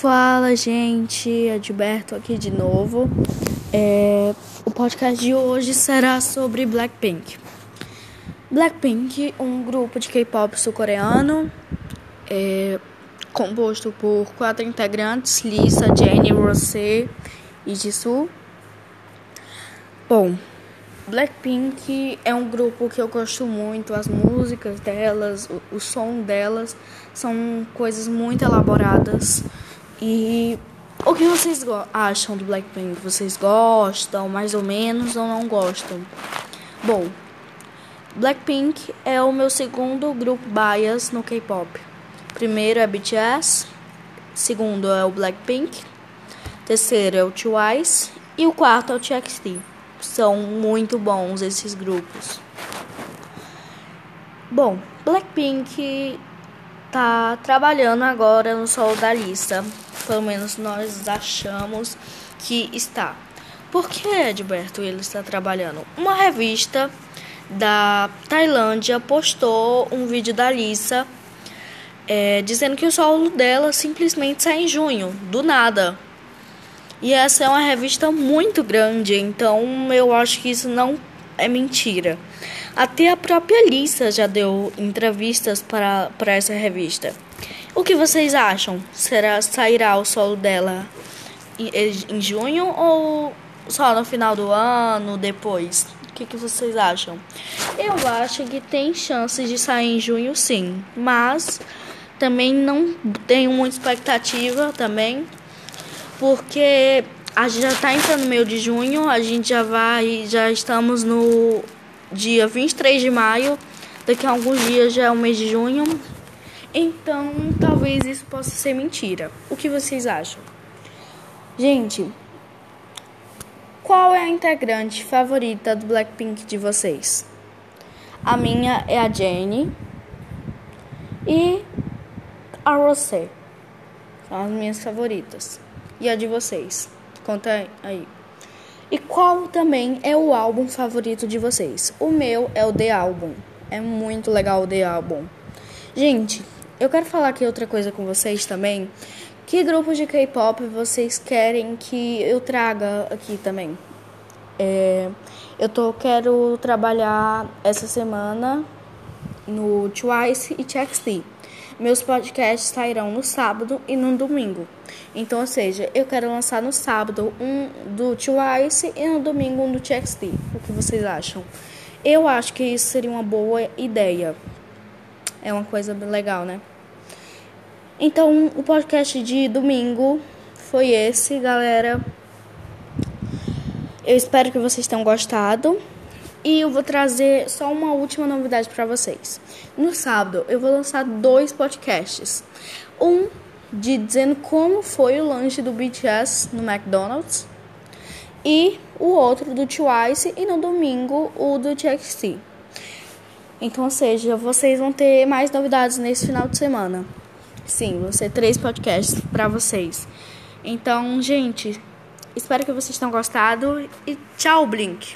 Fala, gente, Edberto aqui de novo. É, o podcast de hoje será sobre Blackpink. Blackpink, um grupo de K-pop sul-coreano, é, composto por quatro integrantes: Lisa, Jennie, Rosé e Jisoo. Bom, Blackpink é um grupo que eu gosto muito, as músicas delas, o, o som delas são coisas muito elaboradas. E o que vocês acham do Blackpink? Vocês gostam, mais ou menos, ou não gostam? Bom, Blackpink é o meu segundo grupo bias no K-pop. Primeiro é BTS, segundo é o Blackpink, terceiro é o Twice e o quarto é o TXT são muito bons esses grupos. Bom, Blackpink tá trabalhando agora no solo da lista. Pelo menos nós achamos que está. Por que, Edberto, ele está trabalhando? Uma revista da Tailândia postou um vídeo da Lisa é, dizendo que o solo dela simplesmente sai em junho, do nada. E essa é uma revista muito grande, então eu acho que isso não é mentira. Até a própria Lisa já deu entrevistas para, para essa revista. O que vocês acham? Será sairá o solo dela em, junho ou só no final do ano, depois? O que, que vocês acham? Eu acho que tem chances de sair em junho sim, mas também não tenho muita expectativa também porque a gente já está entrando no meio de junho, a gente já vai, já estamos no dia 23 de maio, daqui a alguns dias já é o mês de junho, então talvez isso possa ser mentira. O que vocês acham? Gente, qual é a integrante favorita do Blackpink de vocês? A minha é a Jennie e a Rosé. São as minhas favoritas. E a de vocês? Conta aí. E qual também é o álbum favorito de vocês? O meu é o The Album. É muito legal o The Album. Gente, eu quero falar aqui outra coisa com vocês também. Que grupo de K-pop vocês querem que eu traga aqui também? É, eu tô quero trabalhar essa semana no Twice e TXT. Meus podcasts sairão no sábado e no domingo. Então, ou seja, eu quero lançar no sábado um do Twice e no domingo um do TXT. O que vocês acham? Eu acho que isso seria uma boa ideia. É uma coisa legal, né? Então, o podcast de domingo foi esse, galera. Eu espero que vocês tenham gostado. E eu vou trazer só uma última novidade para vocês. No sábado, eu vou lançar dois podcasts. Um de dizendo como foi o lanche do BTS no McDonald's e o outro do Twice e no domingo o do TXT. Então, ou seja, vocês vão ter mais novidades nesse final de semana. Sim, vão ser três podcasts para vocês. Então, gente, espero que vocês tenham gostado e tchau, Blink!